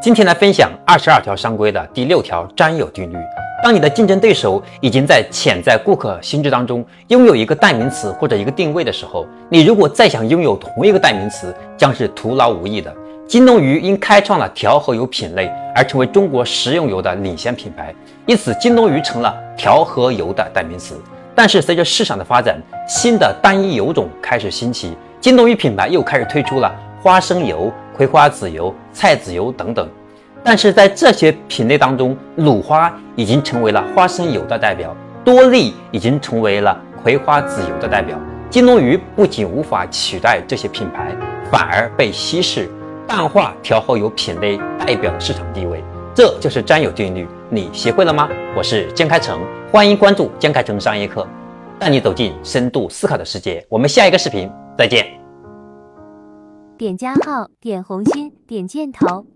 今天来分享二十二条商规的第六条占有定律。当你的竞争对手已经在潜在顾客心智当中拥有一个代名词或者一个定位的时候，你如果再想拥有同一个代名词，将是徒劳无益的。金龙鱼因开创了调和油品类而成为中国食用油的领先品牌，因此金龙鱼成了调和油的代名词。但是随着市场的发展，新的单一油种开始兴起，金龙鱼品牌又开始推出了花生油、葵花籽油、菜籽油等等。但是在这些品类当中，鲁花已经成为了花生油的代表，多利已经成为了葵花籽油的代表。金龙鱼不仅无法取代这些品牌，反而被稀释，淡化调和油品类代表的市场地位。这就是占有定律，你学会了吗？我是江开成，欢迎关注江开成商业课，带你走进深度思考的世界。我们下一个视频再见。点加号，点红心，点箭头。